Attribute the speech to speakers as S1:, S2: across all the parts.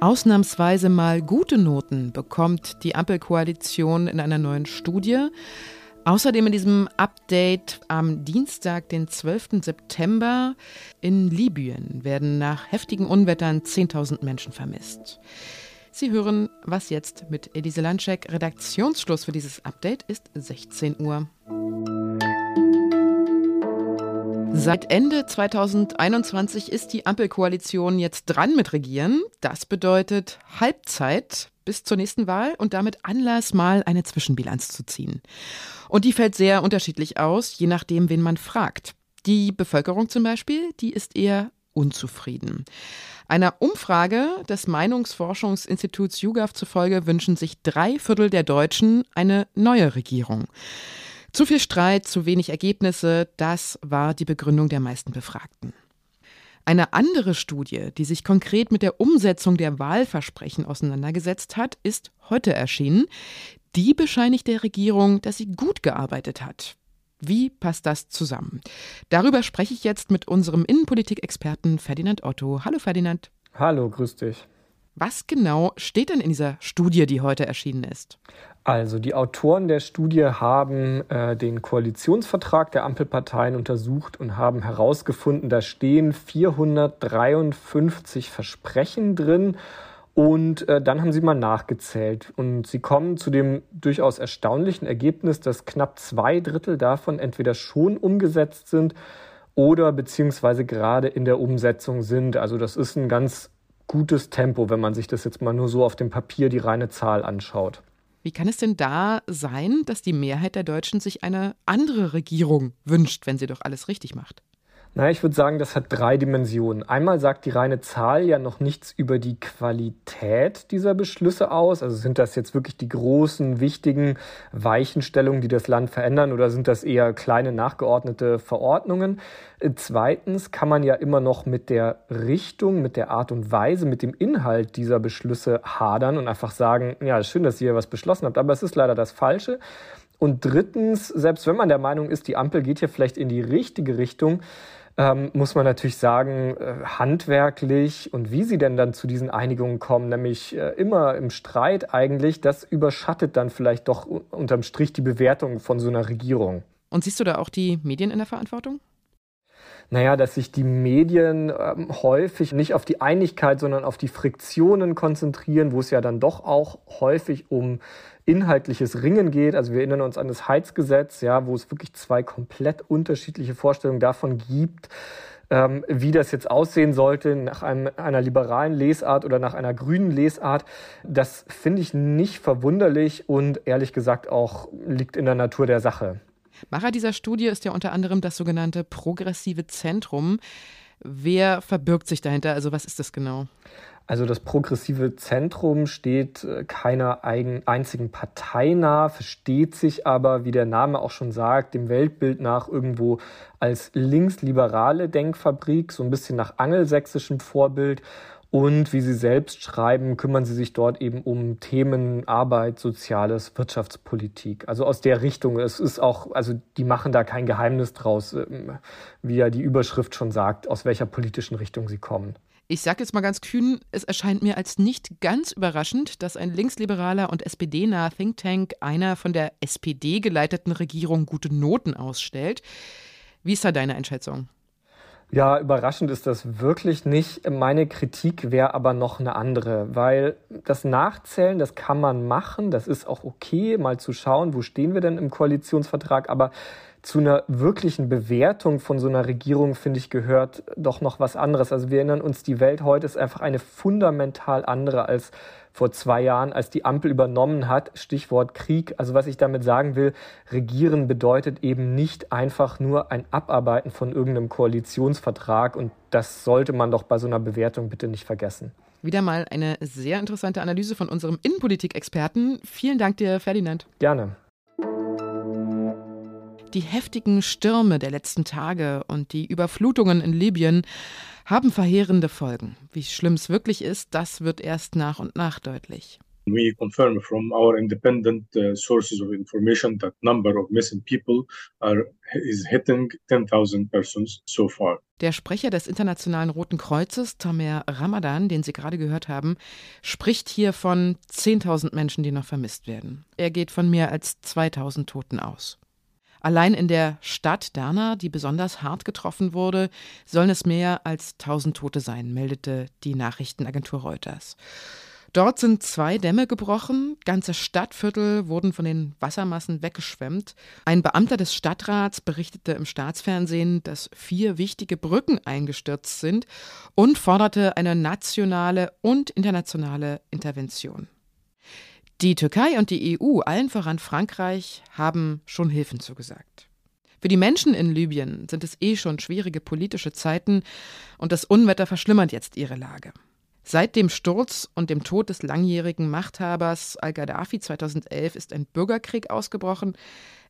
S1: Ausnahmsweise mal gute Noten bekommt die Ampelkoalition in einer neuen Studie. Außerdem in diesem Update am Dienstag, den 12. September, in Libyen werden nach heftigen Unwettern 10.000 Menschen vermisst. Sie hören Was jetzt mit Elise Landschek. Redaktionsschluss für dieses Update ist 16 Uhr. Seit Ende 2021 ist die Ampelkoalition jetzt dran mit Regieren. Das bedeutet Halbzeit bis zur nächsten Wahl und damit Anlass, mal eine Zwischenbilanz zu ziehen. Und die fällt sehr unterschiedlich aus, je nachdem, wen man fragt. Die Bevölkerung zum Beispiel, die ist eher unzufrieden. Einer Umfrage des Meinungsforschungsinstituts YouGov zufolge wünschen sich drei Viertel der Deutschen eine neue Regierung. Zu viel Streit, zu wenig Ergebnisse, das war die Begründung der meisten Befragten. Eine andere Studie, die sich konkret mit der Umsetzung der Wahlversprechen auseinandergesetzt hat, ist heute erschienen. Die bescheinigt der Regierung, dass sie gut gearbeitet hat. Wie passt das zusammen? Darüber spreche ich jetzt mit unserem Innenpolitikexperten Ferdinand Otto. Hallo Ferdinand.
S2: Hallo, grüß dich.
S1: Was genau steht denn in dieser Studie, die heute erschienen ist?
S2: Also die Autoren der Studie haben äh, den Koalitionsvertrag der Ampelparteien untersucht und haben herausgefunden, da stehen 453 Versprechen drin. Und äh, dann haben sie mal nachgezählt. Und sie kommen zu dem durchaus erstaunlichen Ergebnis, dass knapp zwei Drittel davon entweder schon umgesetzt sind oder beziehungsweise gerade in der Umsetzung sind. Also das ist ein ganz gutes Tempo, wenn man sich das jetzt mal nur so auf dem Papier die reine Zahl anschaut.
S1: Wie kann es denn da sein, dass die Mehrheit der Deutschen sich eine andere Regierung wünscht, wenn sie doch alles richtig macht?
S2: Na, ich würde sagen, das hat drei Dimensionen. Einmal sagt die reine Zahl ja noch nichts über die Qualität dieser Beschlüsse aus. Also sind das jetzt wirklich die großen, wichtigen Weichenstellungen, die das Land verändern oder sind das eher kleine nachgeordnete Verordnungen? Zweitens kann man ja immer noch mit der Richtung, mit der Art und Weise, mit dem Inhalt dieser Beschlüsse hadern und einfach sagen, ja, schön, dass ihr was beschlossen habt, aber es ist leider das Falsche. Und drittens, selbst wenn man der Meinung ist, die Ampel geht hier vielleicht in die richtige Richtung, ähm, muss man natürlich sagen, äh, handwerklich und wie sie denn dann zu diesen Einigungen kommen, nämlich äh, immer im Streit eigentlich, das überschattet dann vielleicht doch unterm Strich die Bewertung von so einer Regierung.
S1: Und siehst du da auch die Medien in der Verantwortung?
S2: Naja, dass sich die Medien ähm, häufig nicht auf die Einigkeit, sondern auf die Friktionen konzentrieren, wo es ja dann doch auch häufig um inhaltliches Ringen geht. Also wir erinnern uns an das Heizgesetz, ja, wo es wirklich zwei komplett unterschiedliche Vorstellungen davon gibt, ähm, wie das jetzt aussehen sollte nach einem, einer liberalen Lesart oder nach einer grünen Lesart. Das finde ich nicht verwunderlich und ehrlich gesagt auch liegt in der Natur der Sache.
S1: Macher dieser Studie ist ja unter anderem das sogenannte progressive Zentrum. Wer verbirgt sich dahinter? Also was ist das genau?
S2: Also das progressive Zentrum steht äh, keiner einzigen Partei nah, versteht sich aber, wie der Name auch schon sagt, dem Weltbild nach irgendwo als linksliberale Denkfabrik, so ein bisschen nach angelsächsischem Vorbild. Und wie Sie selbst schreiben, kümmern Sie sich dort eben um Themen Arbeit, Soziales, Wirtschaftspolitik. Also aus der Richtung. Es ist auch, also die machen da kein Geheimnis draus, ähm, wie ja die Überschrift schon sagt, aus welcher politischen Richtung sie kommen.
S1: Ich sage jetzt mal ganz kühn, es erscheint mir als nicht ganz überraschend, dass ein linksliberaler und SPD-naher Think Tank einer von der SPD geleiteten Regierung gute Noten ausstellt. Wie ist da deine Einschätzung?
S2: Ja, überraschend ist das wirklich nicht. Meine Kritik wäre aber noch eine andere, weil das Nachzählen, das kann man machen, das ist auch okay, mal zu schauen, wo stehen wir denn im Koalitionsvertrag, aber zu einer wirklichen Bewertung von so einer Regierung, finde ich, gehört doch noch was anderes. Also wir erinnern uns, die Welt heute ist einfach eine fundamental andere als vor zwei Jahren, als die Ampel übernommen hat. Stichwort Krieg. Also was ich damit sagen will, regieren bedeutet eben nicht einfach nur ein Abarbeiten von irgendeinem Koalitionsvertrag. Und das sollte man doch bei so einer Bewertung bitte nicht vergessen.
S1: Wieder mal eine sehr interessante Analyse von unserem Innenpolitik-Experten. Vielen Dank dir, Ferdinand.
S2: Gerne.
S1: Die heftigen Stürme der letzten Tage und die Überflutungen in Libyen haben verheerende Folgen. Wie schlimm es wirklich ist, das wird erst nach und nach deutlich.
S3: We confirm from our independent uh, sources of information that number of missing people are, is hitting 10,000 persons so far.
S1: Der Sprecher des Internationalen Roten Kreuzes, Tamer Ramadan, den Sie gerade gehört haben, spricht hier von 10.000 Menschen, die noch vermisst werden. Er geht von mehr als 2.000 Toten aus. Allein in der Stadt Derna, die besonders hart getroffen wurde, sollen es mehr als 1000 Tote sein, meldete die Nachrichtenagentur Reuters. Dort sind zwei Dämme gebrochen, ganze Stadtviertel wurden von den Wassermassen weggeschwemmt. Ein Beamter des Stadtrats berichtete im Staatsfernsehen, dass vier wichtige Brücken eingestürzt sind und forderte eine nationale und internationale Intervention. Die Türkei und die EU, allen voran Frankreich, haben schon Hilfen zugesagt. Für die Menschen in Libyen sind es eh schon schwierige politische Zeiten und das Unwetter verschlimmert jetzt ihre Lage. Seit dem Sturz und dem Tod des langjährigen Machthabers al-Gaddafi 2011 ist ein Bürgerkrieg ausgebrochen.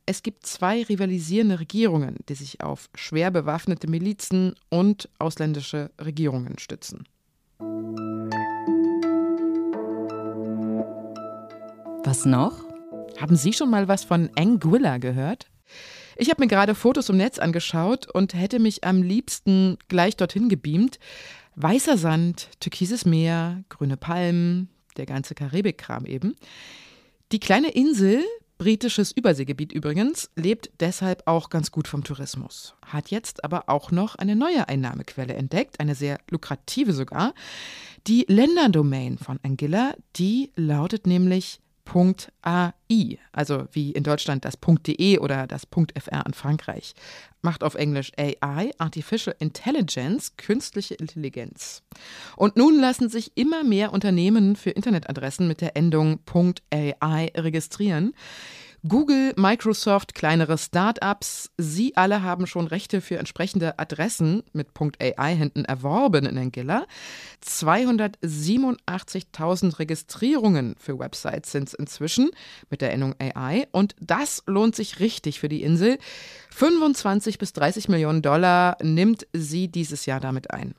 S1: Es gibt zwei rivalisierende Regierungen, die sich auf schwer bewaffnete Milizen und ausländische Regierungen stützen.
S4: Was noch?
S1: Haben Sie schon mal was von Anguilla gehört? Ich habe mir gerade Fotos im Netz angeschaut und hätte mich am liebsten gleich dorthin gebeamt. Weißer Sand, türkises Meer, grüne Palmen, der ganze Karibikkram eben. Die kleine Insel, britisches Überseegebiet übrigens, lebt deshalb auch ganz gut vom Tourismus. Hat jetzt aber auch noch eine neue Einnahmequelle entdeckt, eine sehr lukrative sogar. Die Länderdomain von Angilla, die lautet nämlich .ai, also wie in Deutschland das .de oder das .fr in Frankreich. Macht auf Englisch AI, Artificial Intelligence, künstliche Intelligenz. Und nun lassen sich immer mehr Unternehmen für Internetadressen mit der Endung .ai registrieren. Google, Microsoft, kleinere Startups, sie alle haben schon Rechte für entsprechende Adressen mit .ai hinten erworben in Anguilla. 287.000 Registrierungen für Websites sind es inzwischen mit der Endung AI und das lohnt sich richtig für die Insel. 25 bis 30 Millionen Dollar nimmt sie dieses Jahr damit ein.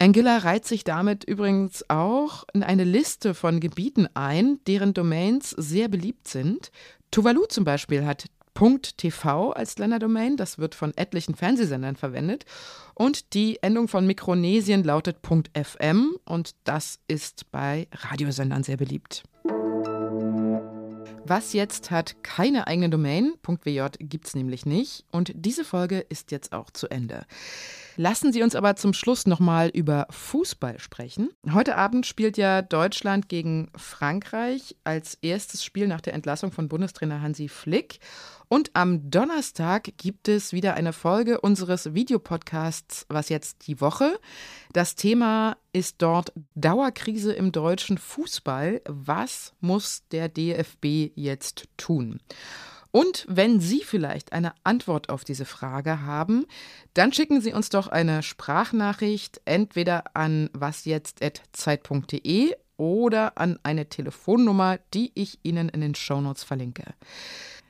S1: Anguilla reiht sich damit übrigens auch in eine Liste von Gebieten ein, deren Domains sehr beliebt sind. Tuvalu zum Beispiel hat .tv als Länderdomain, das wird von etlichen Fernsehsendern verwendet. Und die Endung von Mikronesien lautet .fm und das ist bei Radiosendern sehr beliebt. Was jetzt hat keine eigene Domain. .wj gibt es nämlich nicht. Und diese Folge ist jetzt auch zu Ende. Lassen Sie uns aber zum Schluss nochmal über Fußball sprechen. Heute Abend spielt ja Deutschland gegen Frankreich als erstes Spiel nach der Entlassung von Bundestrainer Hansi Flick. Und am Donnerstag gibt es wieder eine Folge unseres Videopodcasts Was jetzt die Woche. Das Thema ist dort Dauerkrise im deutschen Fußball. Was muss der DFB jetzt tun? Und wenn Sie vielleicht eine Antwort auf diese Frage haben, dann schicken Sie uns doch eine Sprachnachricht entweder an wasjetzt.zeit.de oder an eine Telefonnummer, die ich Ihnen in den Shownotes verlinke.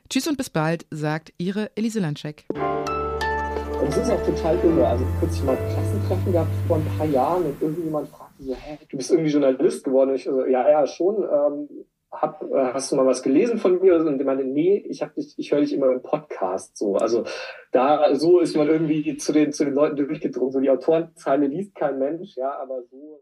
S1: Tschüss und bis bald, sagt Ihre Elise Landscheck.
S2: Und es ist auch total irre. Also kürzlich mal ein Klassentreffen gehabt vor ein paar Jahren und irgendjemand fragte so, hä, du bist irgendwie Journalist geworden. Und ich so, ja, ja, schon. Ähm, hab, äh, hast du mal was gelesen von mir? Und ich meine, nee, ich hab dich, ich höre dich immer im Podcast so. Also da so ist man irgendwie zu den zu den Leuten durchgedrungen. So die Autorenzeile liest kein Mensch, ja, aber so.